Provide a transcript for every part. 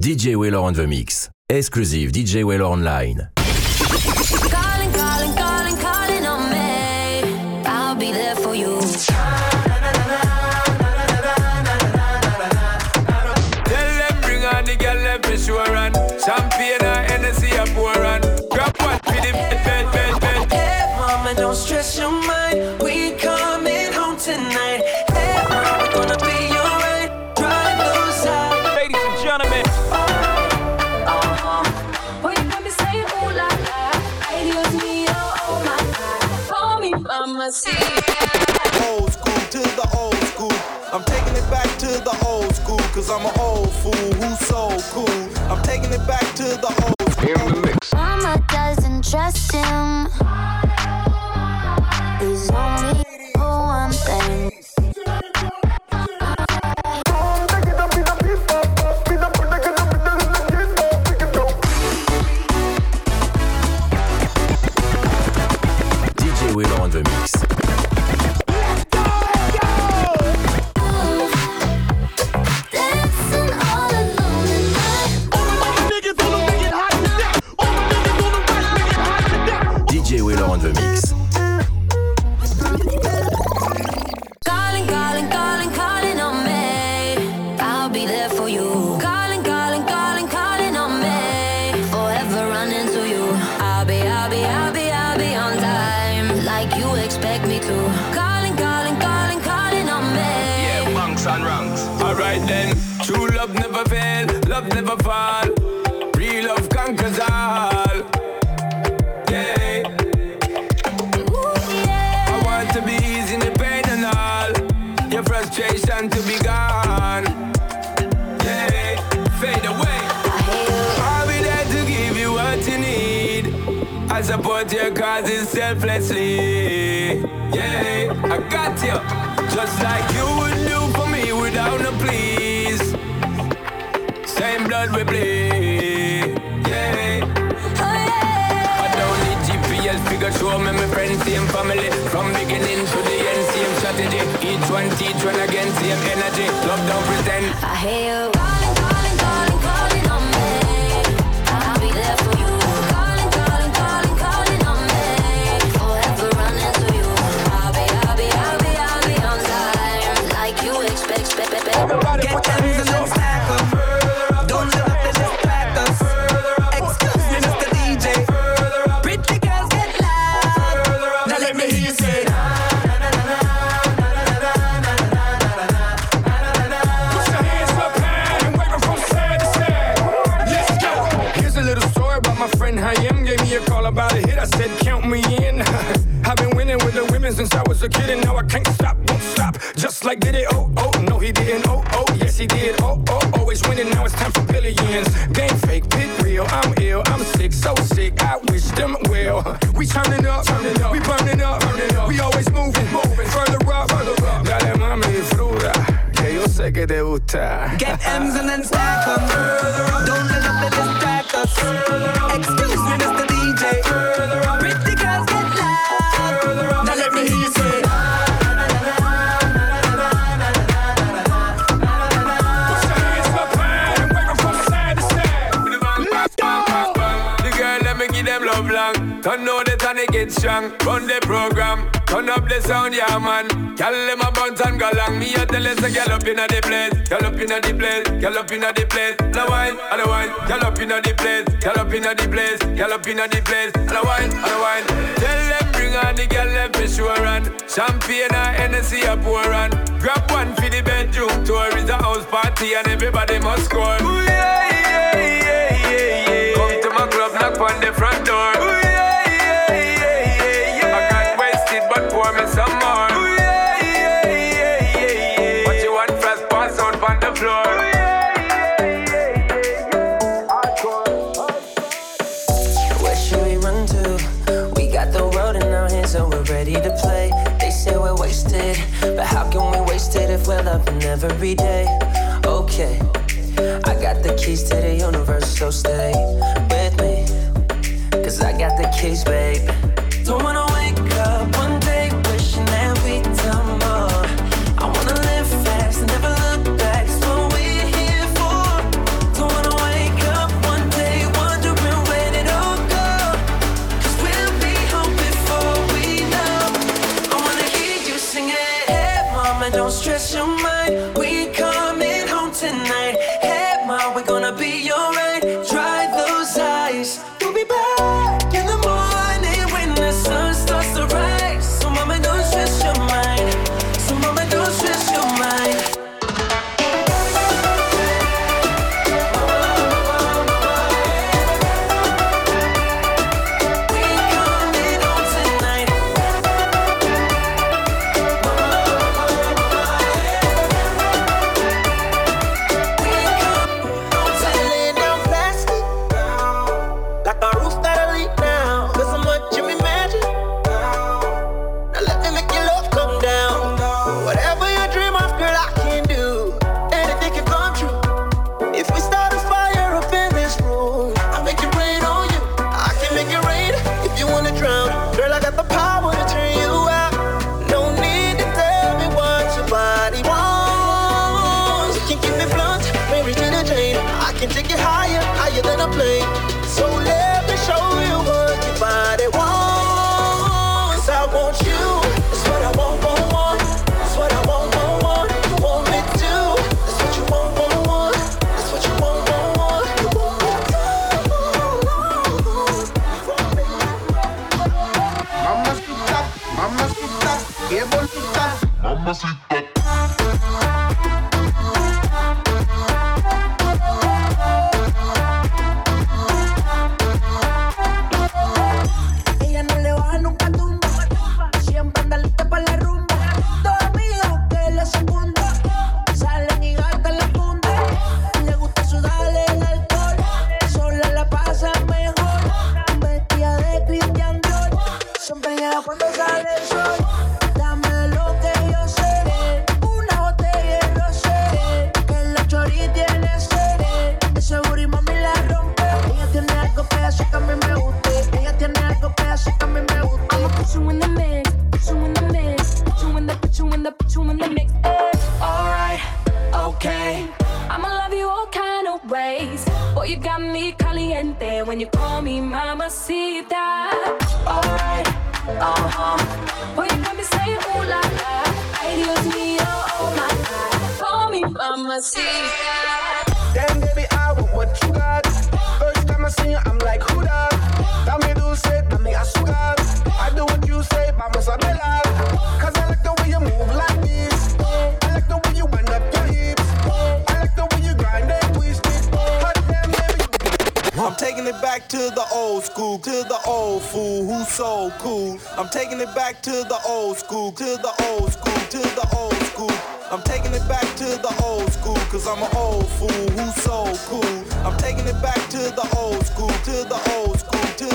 DJ Wheeler on the mix. Exclusive DJ Wheeler online. I'm an old fool who's so cool. I'm taking it back to be gone. Yeah. Fade away. I'll be there to give you what you need. I support your causes selflessly. Yeah, I got you. Just like you would do for me without a please. Same blood we bleed. Yeah. oh yeah. I don't need GPS figure show me my friends, same family. From beginning to the end, strategy. Each one teach one again, same energy. Love don't pretend. I hear you was a kid, and now I can't stop, won't stop. Just like did it, oh, oh, no, he didn't, oh, oh, yes, he did, oh, oh, always winning, now it's time for billions. Game fake, big real, I'm ill, I'm sick, so sick, I wish them well. We turning up, turning up, we burning up, burning up. We always moving, moving, further up, further up. Dale mami, fruta, que yo sé que te gusta. Get M's and then stack 'em. Don't let and distract us. Excuse me, Mr. give them love long. Turn know the tonic get strong. Run the program. Turn up the sound, yeah man. Tell them a bounce and go long. Me a tell us a girl up inna the place. Girl up inna the place. Girl up inna the place. The wine, and the wine. Girl up inna the place. Girl up inna the place. Girl up inna the place. And the wine, and the wine. Tell them bring on the girl let me show run. Champagne and Hennessy a pour on. Grab one for the bedroom tour. It's a house party and everybody must score. Ooh, yeah, on the front door. Ooh, yeah, yeah, yeah, yeah, yeah. I got wasted, but pour me some more. Ooh, yeah, yeah, yeah, yeah, yeah. What you want first, pass out on the floor. Ooh, yeah, yeah, yeah, yeah. Where should we run to? We got the world in our hands, so we're ready to play. They say we're wasted, but how can we waste it if we're loving every day? Okay, I got the keys to the Keys, babe. Ama basit to the old fool who's so cool. I'm taking it back to the old school, to the old school, to the old school. I'm taking it back to the old school, cause I'm an old fool who's so cool. I'm taking it back to the old school, to the old school, to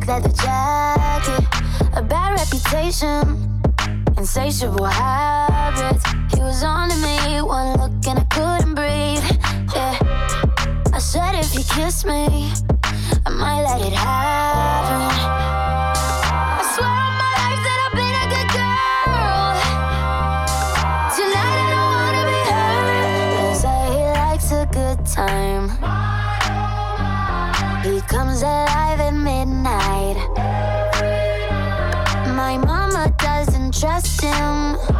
black leather jacket, a bad reputation, insatiable habits. He was on to me, one look and I couldn't breathe. Yeah. I said if he kissed me, I might let it happen. trust him.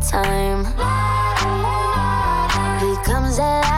time. He comes at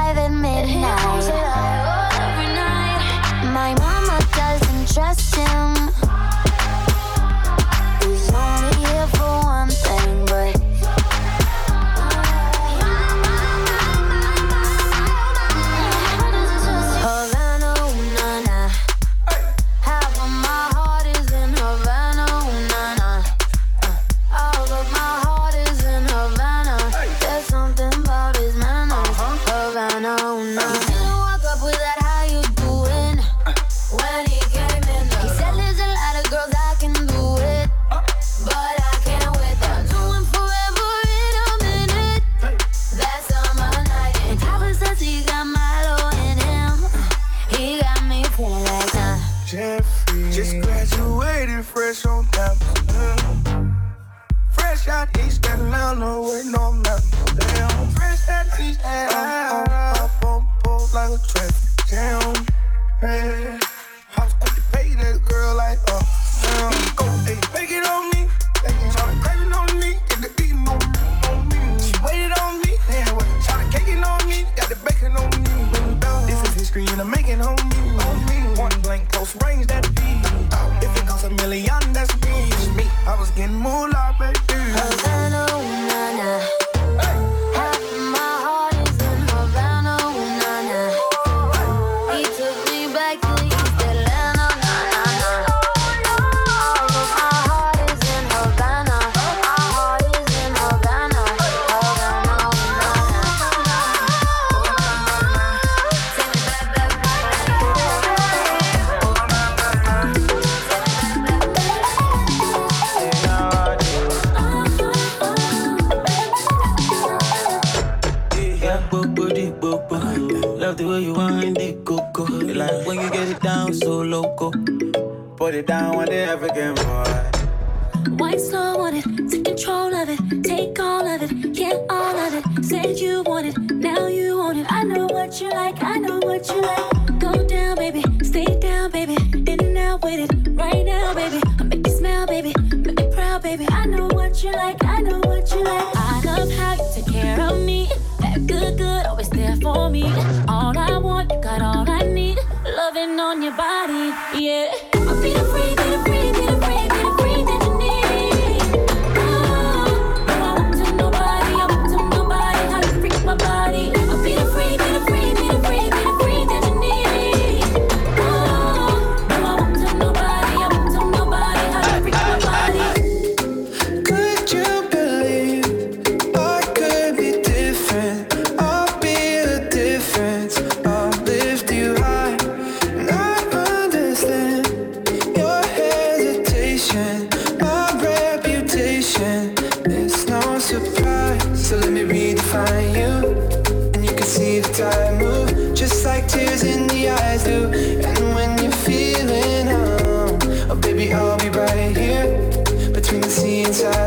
time.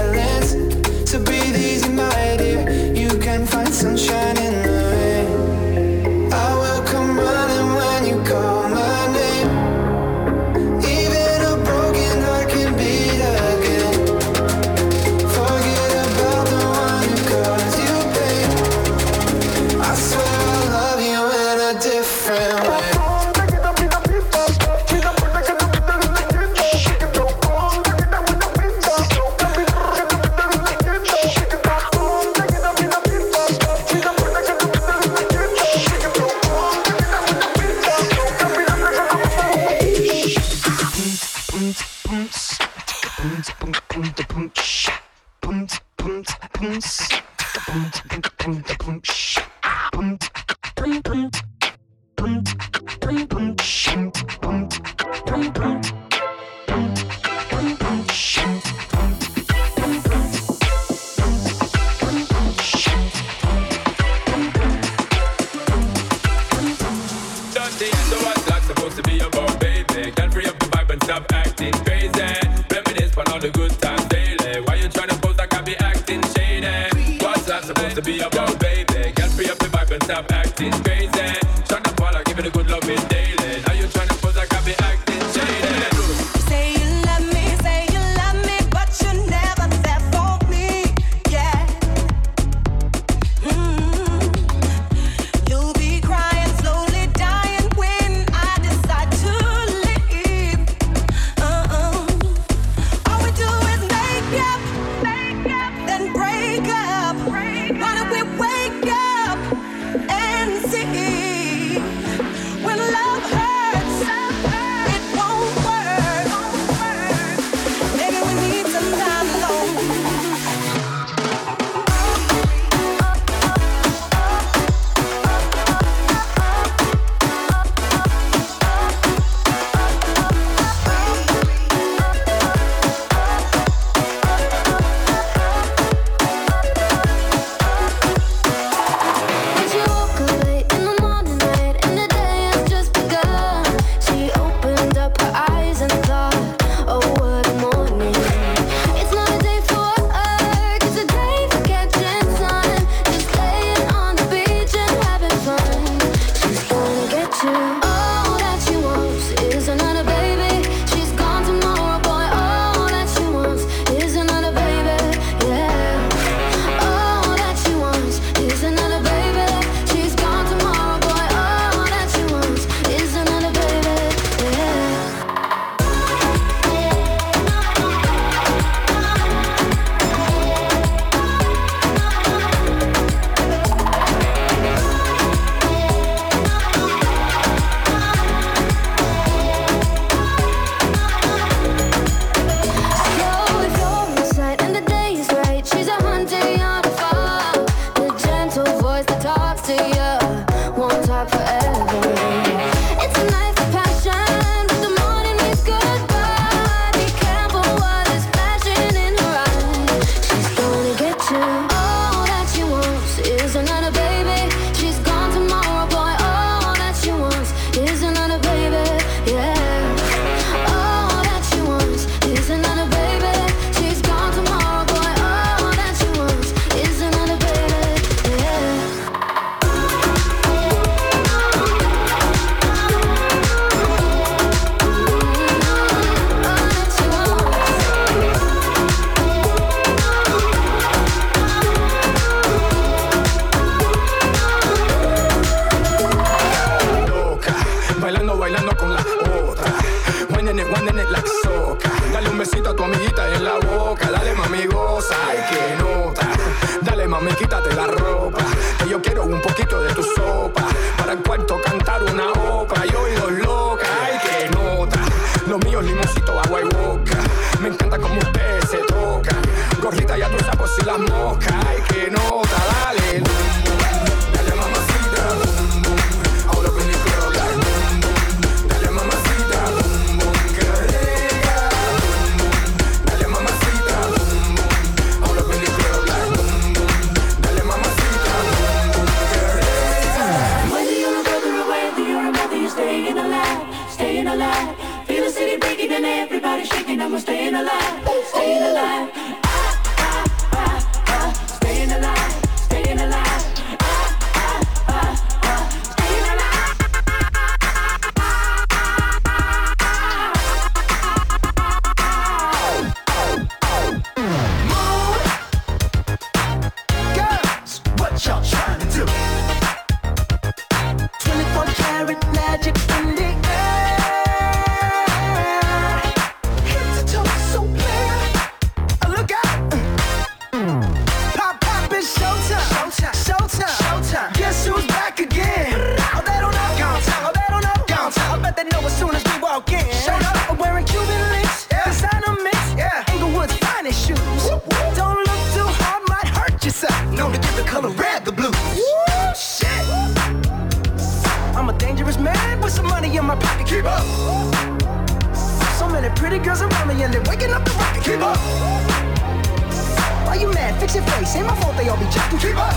your face. Ain't my fault they all be jacking. Keep up.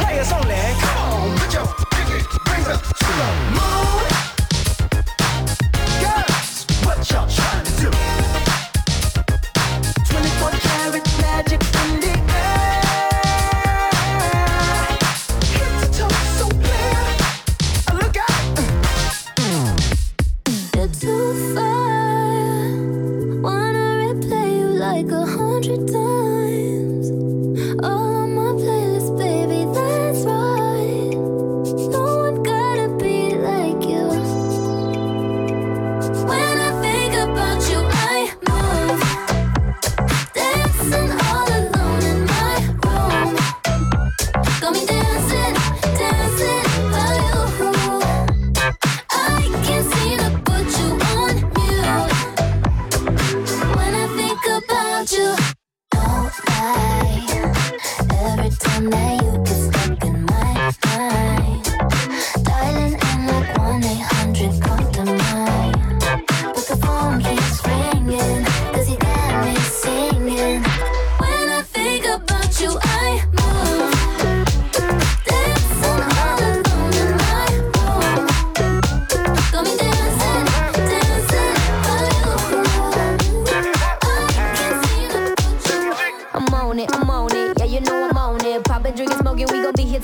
Players only. Come on, put your pinky rings up to the moon.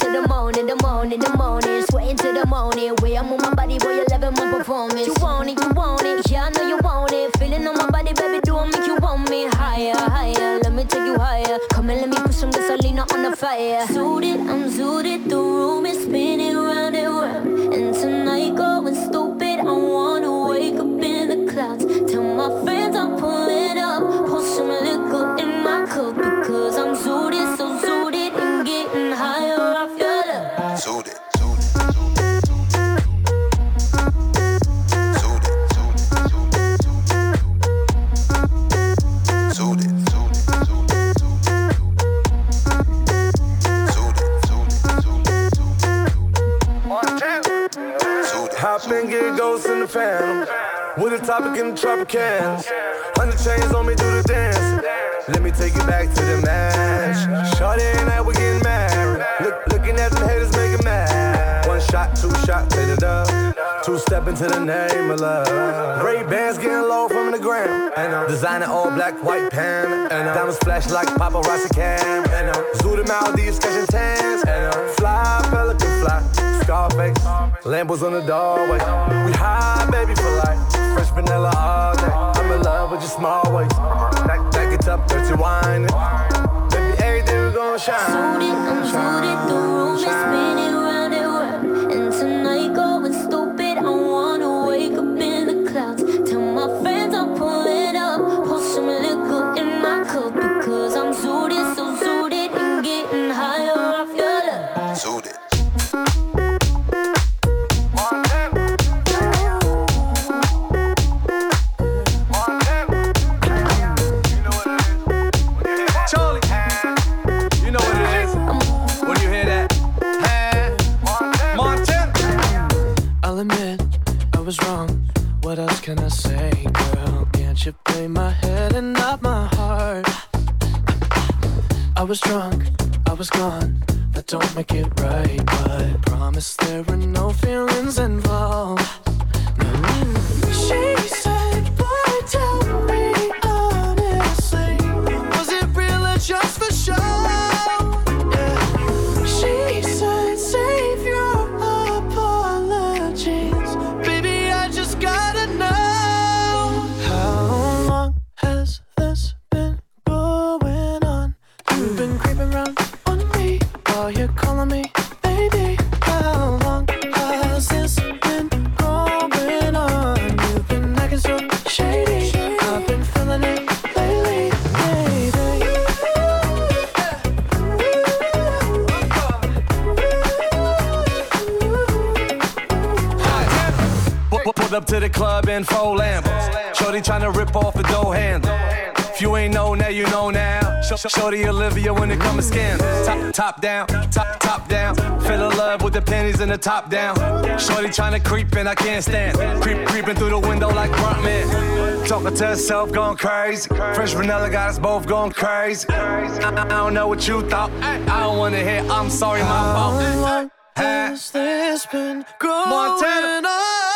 to the morning. fam. With a topic in the cans. Hundred chains on me, do the dance. Let me take it back to the match. Shorty and I, we getting married. Look, looking at the haters, making mad. One shot, two shot, take it up. Two step into the name of love. Great bands getting low gram. Designer all black, white pants. Diamonds flash like paparazzi cam. Zooted out, these sketching tans. Fly, pelican fly. Scarface, Lambos on the doorway. We high, baby, for life. Fresh vanilla all day. I'm in love with your small waist. Back, back it up, dirty wine. Baby, everything we gon' shine. Suited, I'm suited, the room is spinning. was drunk, I was gone. That don't make it club in full Lambos. Shorty trying to rip off the dough handle. If you ain't know now, you know now. Shorty Olivia when it comes to scandals. Top, top down, top, top down. Fill in love with the pennies and the top down. Shorty trying to creep and I can't stand. Creep, creeping through the window like frontman. Talking to herself, going crazy. Fresh vanilla got us both going crazy. I, I don't know what you thought. I don't wanna hear. I'm sorry, my fault. Has this been growing Montana. on?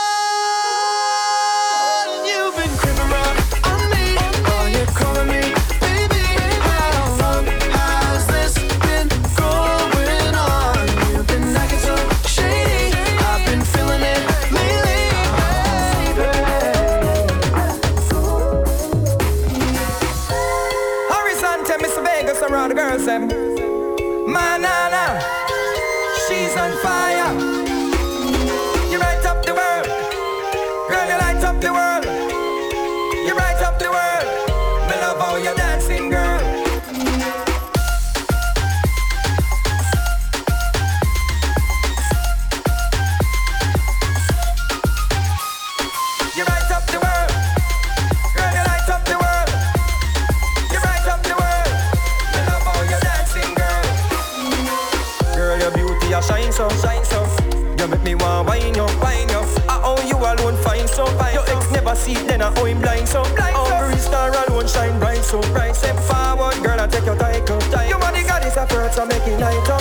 night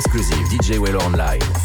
exclusive DJ Well Online.